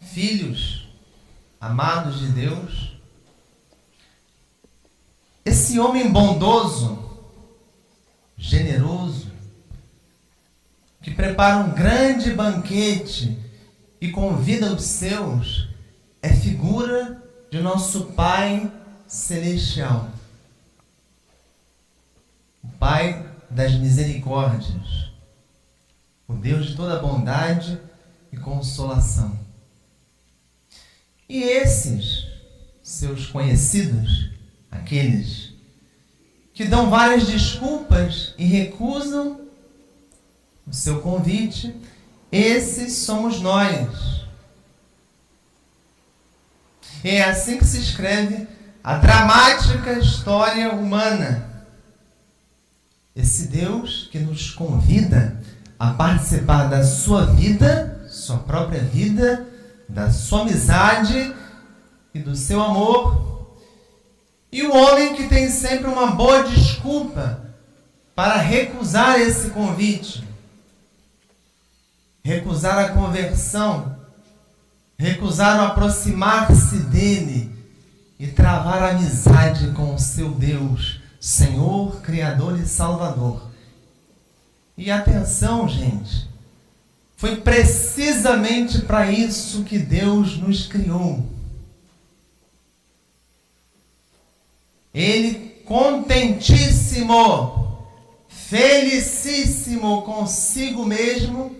filhos amados de Deus. Esse homem bondoso, generoso, que prepara um grande banquete e convida os seus, é figura de nosso Pai Celestial. O Pai das misericórdias, o Deus de toda bondade e consolação. E esses, seus conhecidos, aqueles que dão várias desculpas e recusam o seu convite, esses somos nós. É assim que se escreve a dramática história humana. Esse Deus que nos convida a participar da sua vida, sua própria vida, da sua amizade e do seu amor. E o homem que tem sempre uma boa desculpa para recusar esse convite, recusar a conversão, recusar o aproximar-se dele e travar amizade com o seu Deus, Senhor, Criador e Salvador. E atenção, gente, foi precisamente para isso que Deus nos criou. Ele, contentíssimo, felicíssimo consigo mesmo,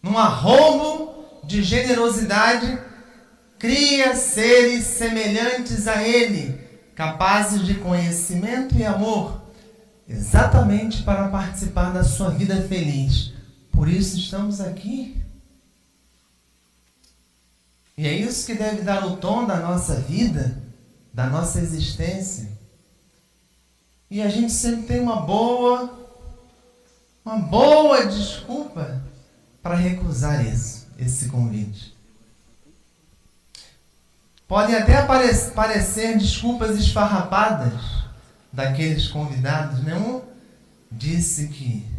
num arromo de generosidade, cria seres semelhantes a Ele, capazes de conhecimento e amor, exatamente para participar da sua vida feliz. Por isso estamos aqui. E é isso que deve dar o tom da nossa vida, da nossa existência. E a gente sempre tem uma boa, uma boa desculpa para recusar isso, esse convite. Podem até parecer desculpas esfarrapadas daqueles convidados. Nenhum disse que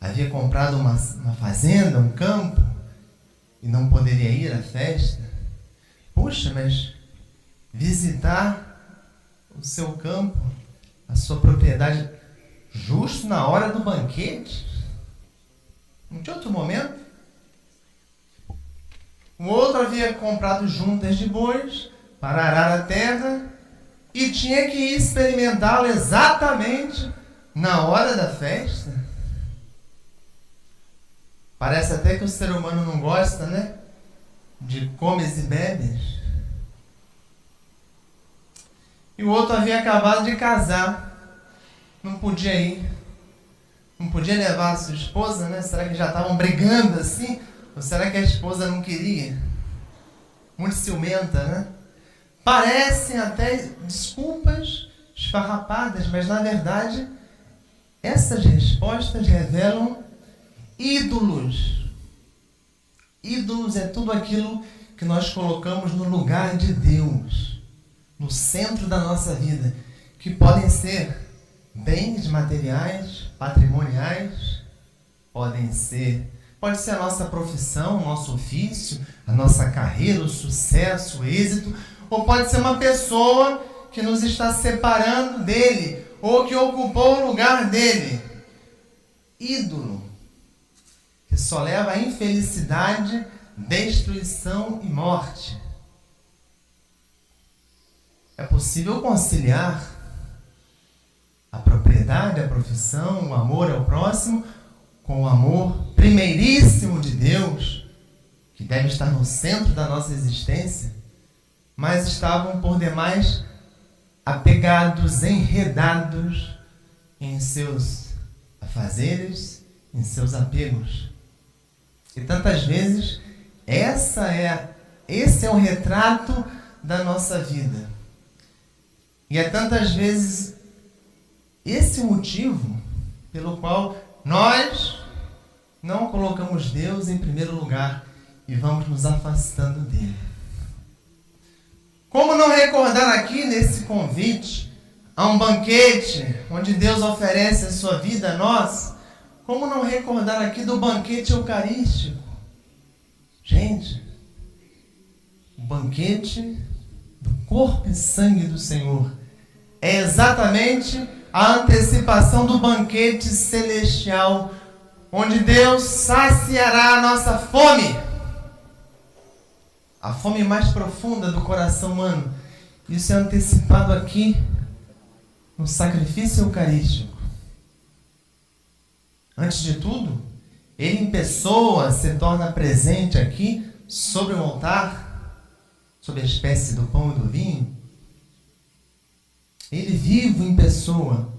havia comprado uma, uma fazenda, um campo, e não poderia ir à festa. Puxa, mas visitar o seu campo, a sua propriedade, justo na hora do banquete? Não tinha outro momento? O outro havia comprado juntas de bois para arar a terra e tinha que experimentá-lo exatamente na hora da festa. Parece até que o ser humano não gosta, né? De comes e bebes. E o outro havia acabado de casar. Não podia ir. Não podia levar a sua esposa, né? Será que já estavam brigando assim? Ou será que a esposa não queria? Muito ciumenta, né? Parecem até desculpas esfarrapadas, mas na verdade essas respostas revelam ídolos. Ídolos é tudo aquilo que nós colocamos no lugar de Deus, no centro da nossa vida, que podem ser bens materiais, patrimoniais, podem ser Pode ser a nossa profissão, o nosso ofício, a nossa carreira, o sucesso, o êxito, ou pode ser uma pessoa que nos está separando dele, ou que ocupou o lugar dele. Ídolo, só leva a infelicidade, destruição e morte. É possível conciliar a propriedade, a profissão, o amor ao próximo com o amor primeiríssimo de Deus, que deve estar no centro da nossa existência, mas estavam por demais apegados, enredados em seus afazeres, em seus apegos. E tantas vezes essa é esse é o retrato da nossa vida. E é tantas vezes esse motivo pelo qual nós não colocamos Deus em primeiro lugar e vamos nos afastando dele. Como não recordar aqui nesse convite a um banquete onde Deus oferece a sua vida a nós? Como não recordar aqui do banquete eucarístico? Gente, banquete do corpo e sangue do Senhor. É exatamente a antecipação do banquete celestial, onde Deus saciará a nossa fome, a fome mais profunda do coração humano. Isso é antecipado aqui no sacrifício eucarístico. Antes de tudo, ele em pessoa se torna presente aqui sobre o altar, sobre a espécie do pão e do vinho. Ele vivo em pessoa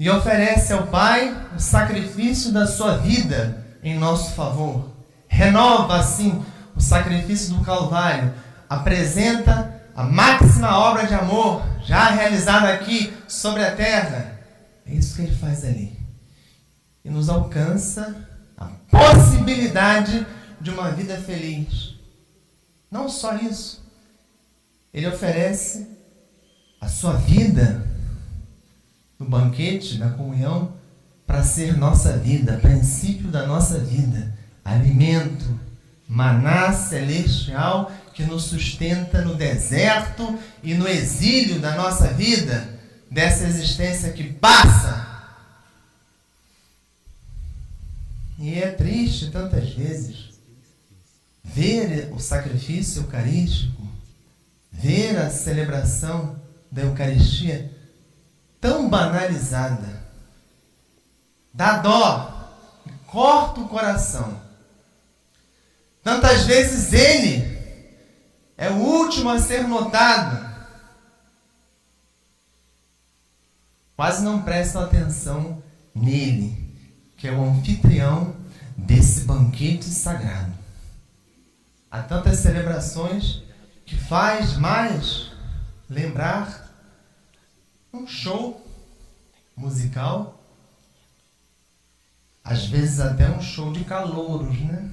e oferece ao Pai o sacrifício da sua vida em nosso favor. Renova assim o sacrifício do Calvário, apresenta a máxima obra de amor já realizada aqui sobre a terra. É isso que ele faz ali. E nos alcança a possibilidade de uma vida feliz. Não só isso, ele oferece a sua vida no banquete da comunhão para ser nossa vida, princípio da nossa vida, alimento, maná celestial que nos sustenta no deserto e no exílio da nossa vida, dessa existência que passa. E é triste tantas vezes ver o sacrifício eucarístico, ver a celebração da Eucaristia tão banalizada. Dá dó, corta o coração. Tantas vezes ele é o último a ser notado. Quase não prestam atenção nele, que é o anfitrião desse banquete sagrado. Há tantas celebrações que faz mais lembrar um show musical, às vezes até um show de calouros, né?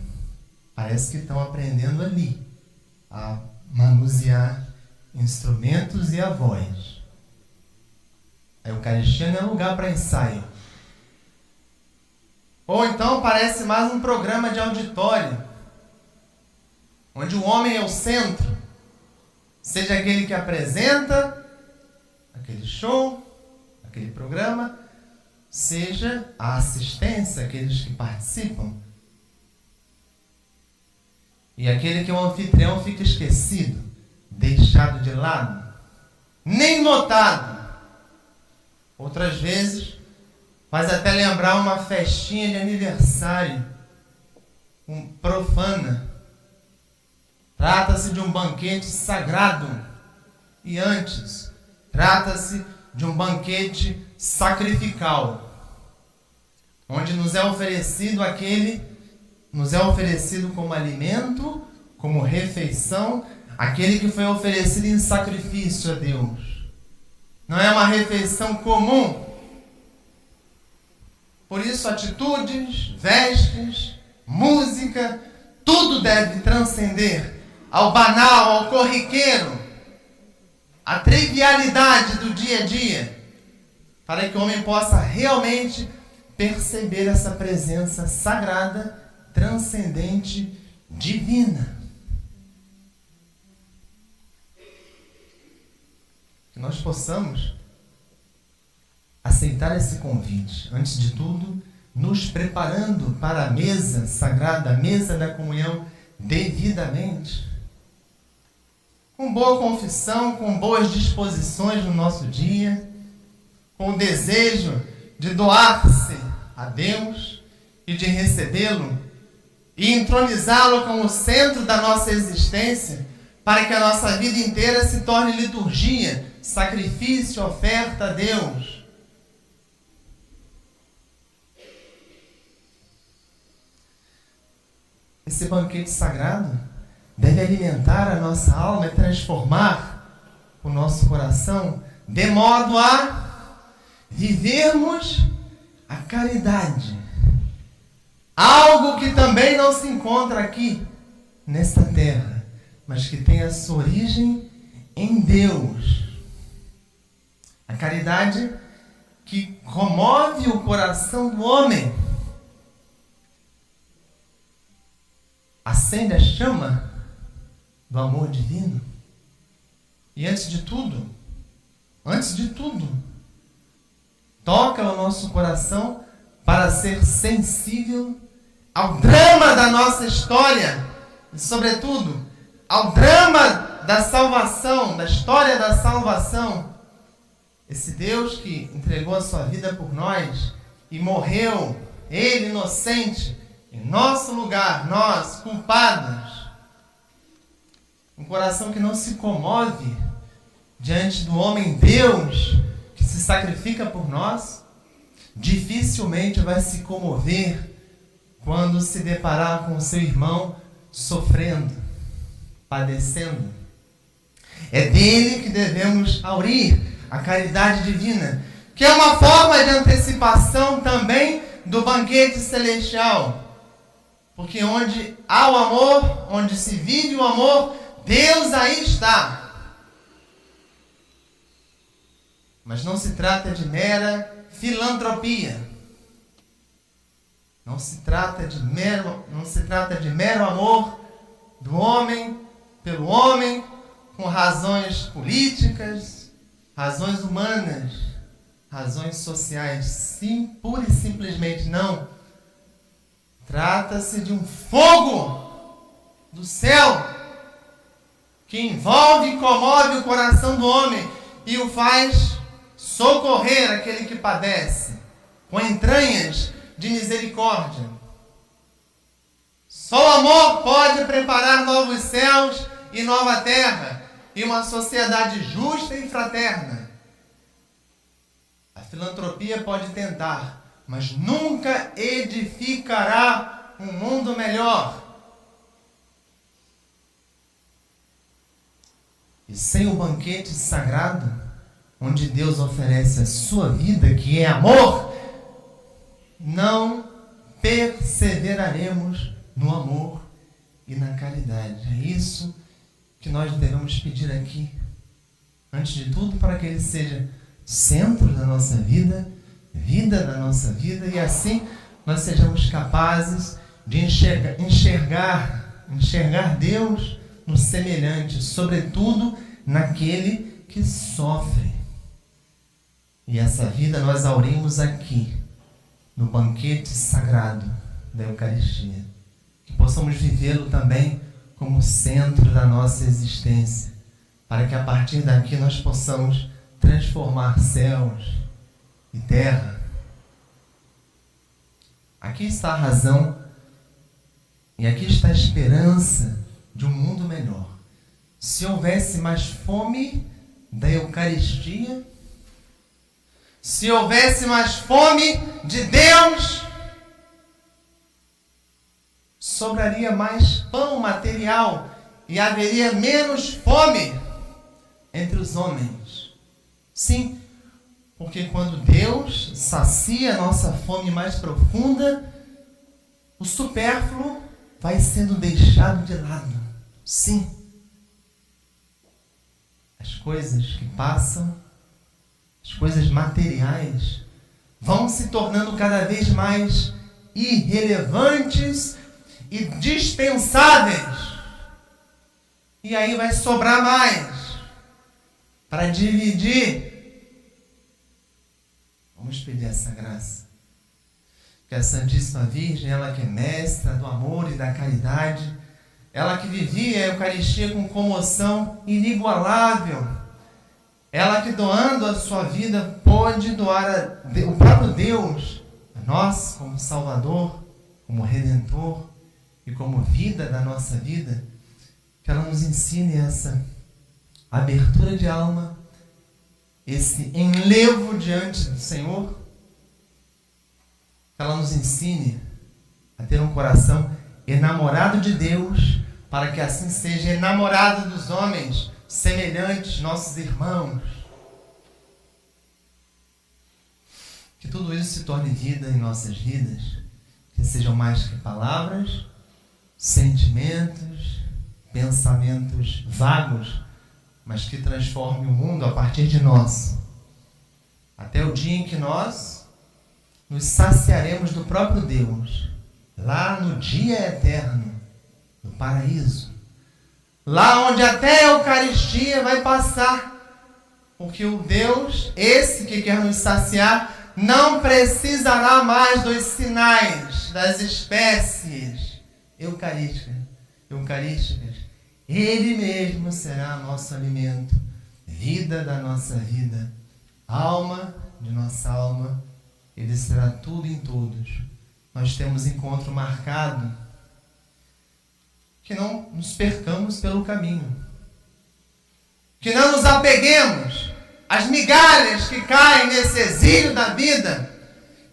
Parece que estão aprendendo ali a manusear instrumentos e a voz. A Eucaristia não é lugar para ensaio. Ou então parece mais um programa de auditório, onde o homem é o centro, seja aquele que apresenta aquele show, aquele programa, seja a assistência, aqueles que participam. E aquele que é o anfitrião fica esquecido, deixado de lado, nem notado. Outras vezes, faz até lembrar uma festinha de aniversário, um profana. Trata-se de um banquete sagrado. E antes, trata-se de um banquete sacrificial, onde nos é oferecido aquele nos é oferecido como alimento, como refeição, aquele que foi oferecido em sacrifício a Deus. Não é uma refeição comum. Por isso, atitudes, vestes, música, tudo deve transcender ao banal, ao corriqueiro, à trivialidade do dia a dia, para que o homem possa realmente perceber essa presença sagrada transcendente, divina. Que nós possamos aceitar esse convite, antes de tudo, nos preparando para a mesa sagrada, a mesa da comunhão, devidamente. Com boa confissão, com boas disposições no nosso dia, com o desejo de doar-se a Deus e de recebê-lo e entronizá-lo como centro da nossa existência, para que a nossa vida inteira se torne liturgia, sacrifício, oferta a Deus. Esse banquete sagrado? Deve alimentar a nossa alma e transformar o nosso coração, de modo a vivermos a caridade. Algo que também não se encontra aqui, nesta terra, mas que tem a sua origem em Deus. A caridade que comove o coração do homem, acende a chama do amor divino? E antes de tudo, antes de tudo, toca o nosso coração para ser sensível ao drama da nossa história e, sobretudo, ao drama da salvação, da história da salvação. Esse Deus que entregou a sua vida por nós e morreu, ele inocente, em nosso lugar, nós culpados. Um coração que não se comove diante do homem Deus que se sacrifica por nós, dificilmente vai se comover quando se deparar com seu irmão sofrendo, padecendo. É dele que devemos aurir a caridade divina, que é uma forma de antecipação também do banquete celestial. Porque onde há o amor, onde se vive o amor, Deus aí está. Mas não se trata de mera filantropia. Não se trata de mero, não se trata de mero amor do homem pelo homem com razões políticas, razões humanas, razões sociais. Sim, pura e simplesmente não. Trata-se de um fogo do céu que envolve e comove o coração do homem e o faz socorrer aquele que padece com entranhas de misericórdia. Só o amor pode preparar novos céus e nova terra e uma sociedade justa e fraterna. A filantropia pode tentar, mas nunca edificará um mundo melhor. E sem o banquete sagrado, onde Deus oferece a sua vida, que é amor, não perseveraremos no amor e na caridade. É isso que nós devemos pedir aqui. Antes de tudo, para que Ele seja centro da nossa vida, vida da nossa vida, e assim nós sejamos capazes de enxergar, enxergar, enxergar Deus no semelhante, sobretudo naquele que sofre. E essa vida nós aurimos aqui, no banquete sagrado da Eucaristia. Que possamos vivê-lo também como centro da nossa existência, para que a partir daqui nós possamos transformar céus e terra. Aqui está a razão e aqui está a esperança de um mundo melhor. Se houvesse mais fome da Eucaristia, se houvesse mais fome de Deus, sobraria mais pão material e haveria menos fome entre os homens. Sim, porque quando Deus sacia a nossa fome mais profunda, o supérfluo vai sendo deixado de lado. Sim. As coisas que passam as coisas materiais, vão se tornando cada vez mais irrelevantes e dispensáveis. E aí vai sobrar mais para dividir. Vamos pedir essa graça. Que a Santíssima Virgem, ela que é mestra do amor e da caridade, ela que vivia a Eucaristia com comoção inigualável, ela que doando a sua vida pode doar o próprio Deus a nós como Salvador, como Redentor e como vida da nossa vida. Que ela nos ensine essa abertura de alma, esse enlevo diante do Senhor. Que ela nos ensine a ter um coração enamorado de Deus, para que assim seja enamorado dos homens semelhantes, nossos irmãos. Que tudo isso se torne vida em nossas vidas, que sejam mais que palavras, sentimentos, pensamentos vagos, mas que transforme o mundo a partir de nós. Até o dia em que nós nos saciaremos do próprio Deus, lá no dia eterno, no paraíso Lá onde até a Eucaristia vai passar. Porque o Deus, esse que quer nos saciar, não precisará mais dos sinais das espécies eucarísticas. eucarísticas. Ele mesmo será nosso alimento, vida da nossa vida, alma de nossa alma. Ele será tudo em todos. Nós temos encontro marcado que não nos percamos pelo caminho. Que não nos apeguemos às migalhas que caem nesse exílio da vida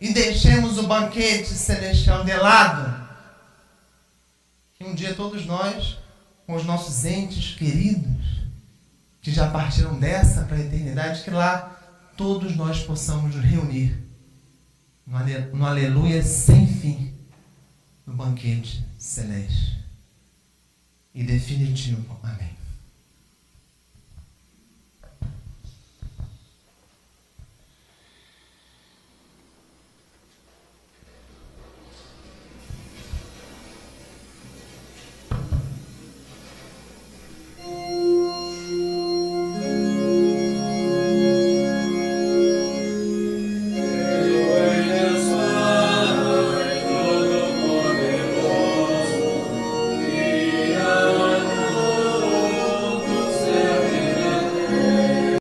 e deixemos o banquete celestial de lado. Que um dia todos nós, com os nossos entes queridos, que já partiram dessa para a eternidade, que lá todos nós possamos nos reunir no aleluia sem fim, no banquete celeste e definitivo. Amém.